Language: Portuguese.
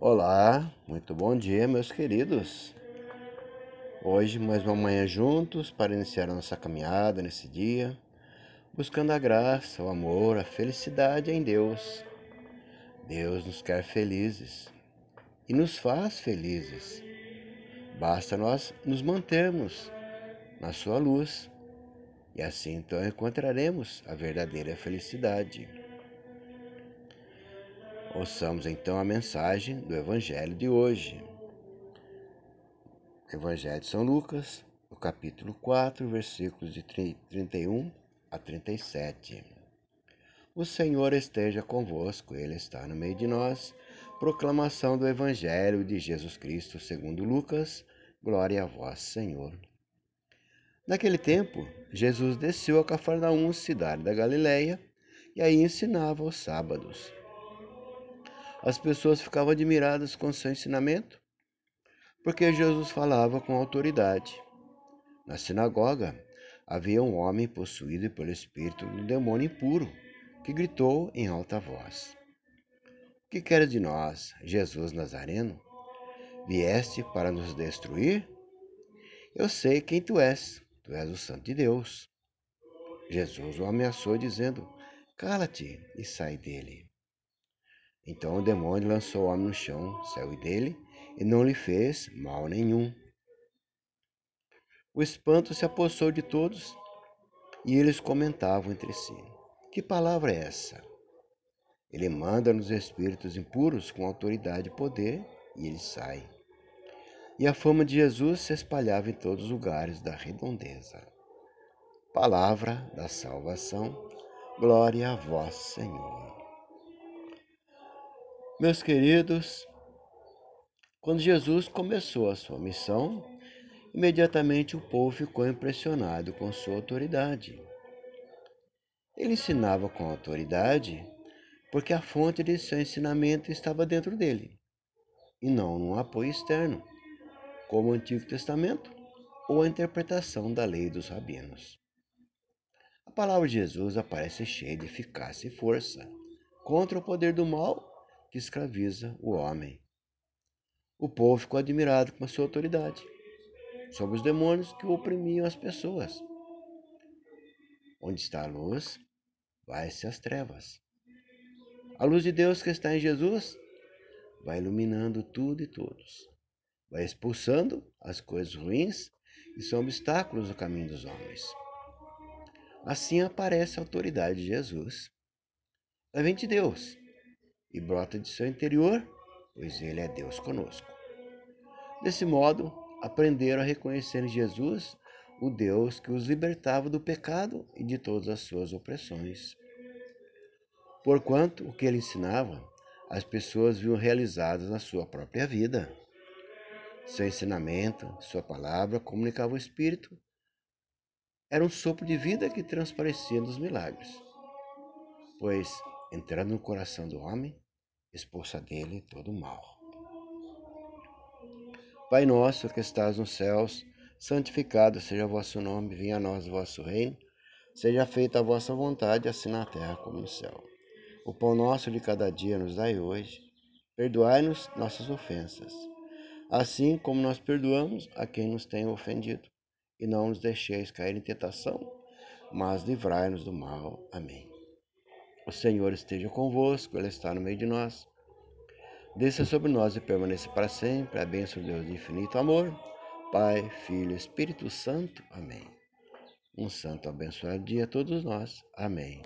Olá, muito bom dia, meus queridos. Hoje, mais uma manhã juntos para iniciar a nossa caminhada nesse dia, buscando a graça, o amor, a felicidade em Deus. Deus nos quer felizes e nos faz felizes. Basta nós nos mantermos na Sua luz e assim então encontraremos a verdadeira felicidade. Ouçamos então a mensagem do Evangelho de hoje. Evangelho de São Lucas, no capítulo 4, versículos de 31 a 37. O Senhor esteja convosco, Ele está no meio de nós. Proclamação do Evangelho de Jesus Cristo segundo Lucas. Glória a vós, Senhor. Naquele tempo, Jesus desceu a Cafarnaum, cidade da Galileia, e aí ensinava aos sábados. As pessoas ficavam admiradas com seu ensinamento, porque Jesus falava com autoridade. Na sinagoga havia um homem possuído pelo espírito de um demônio impuro, que gritou em alta voz: O que queres de nós, Jesus Nazareno? Vieste para nos destruir? Eu sei quem tu és, tu és o Santo de Deus. Jesus o ameaçou, dizendo: Cala-te e sai dele. Então o demônio lançou o homem no chão, saiu dele e não lhe fez mal nenhum. O espanto se apossou de todos e eles comentavam entre si: Que palavra é essa? Ele manda nos espíritos impuros com autoridade e poder e eles saem. E a fama de Jesus se espalhava em todos os lugares da redondeza. Palavra da salvação, glória a vós, Senhor. Meus queridos, quando Jesus começou a sua missão, imediatamente o povo ficou impressionado com sua autoridade. Ele ensinava com autoridade porque a fonte de seu ensinamento estava dentro dele e não num apoio externo, como o Antigo Testamento ou a interpretação da lei dos rabinos. A palavra de Jesus aparece cheia de eficácia e força contra o poder do mal que escraviza o homem. O povo ficou admirado com a sua autoridade sobre os demônios que oprimiam as pessoas. Onde está a luz, vai-se as trevas. A luz de Deus que está em Jesus vai iluminando tudo e todos, vai expulsando as coisas ruins e são obstáculos no caminho dos homens. Assim aparece a autoridade de Jesus. Ela vem de Deus, e brota de seu interior, pois Ele é Deus conosco. Desse modo, aprenderam a reconhecer em Jesus o Deus que os libertava do pecado e de todas as suas opressões. Porquanto o que ele ensinava, as pessoas viam realizadas na sua própria vida. Seu ensinamento, sua palavra comunicava o Espírito. Era um sopro de vida que transparecia nos milagres. Pois entrando no coração do homem, expulsa dele todo o mal. Pai nosso que estás nos céus, santificado seja o vosso nome, venha a nós o vosso reino, seja feita a vossa vontade, assim na terra como no céu. O pão nosso de cada dia nos dai hoje, perdoai-nos nossas ofensas, assim como nós perdoamos a quem nos tem ofendido, e não nos deixeis cair em tentação, mas livrai-nos do mal. Amém. O Senhor esteja convosco, Ele está no meio de nós. Desça sobre nós e permaneça para sempre a bênção de Deus de infinito amor, Pai, Filho, Espírito Santo. Amém. Um santo abençoado dia a todos nós. Amém.